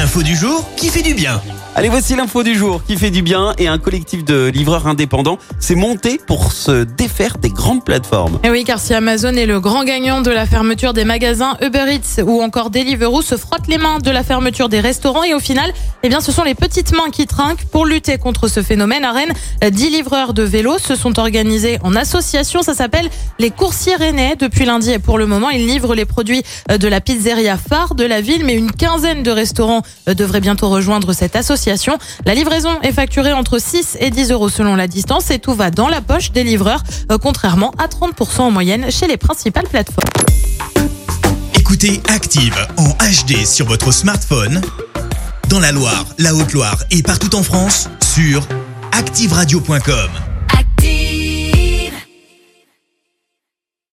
Info du jour qui fait du bien. Allez, voici l'info du jour qui fait du bien et un collectif de livreurs indépendants s'est monté pour se défaire des grandes plateformes. Et oui, car si Amazon est le grand gagnant de la fermeture des magasins, Uber Eats ou encore Deliveroo se frottent les mains de la fermeture des restaurants et au final, eh bien, ce sont les petites mains qui trinquent pour lutter contre ce phénomène. À Rennes, 10 livreurs de vélos se sont organisés en association. Ça s'appelle les coursiers rennais. Depuis lundi et pour le moment, ils livrent les produits de la pizzeria phare de la ville, mais une quinzaine de restaurants devraient bientôt rejoindre cette association. La livraison est facturée entre 6 et 10 euros selon la distance et tout va dans la poche des livreurs, euh, contrairement à 30% en moyenne chez les principales plateformes. Écoutez Active en HD sur votre smartphone, dans la Loire, la Haute-Loire et partout en France, sur activeradio.com.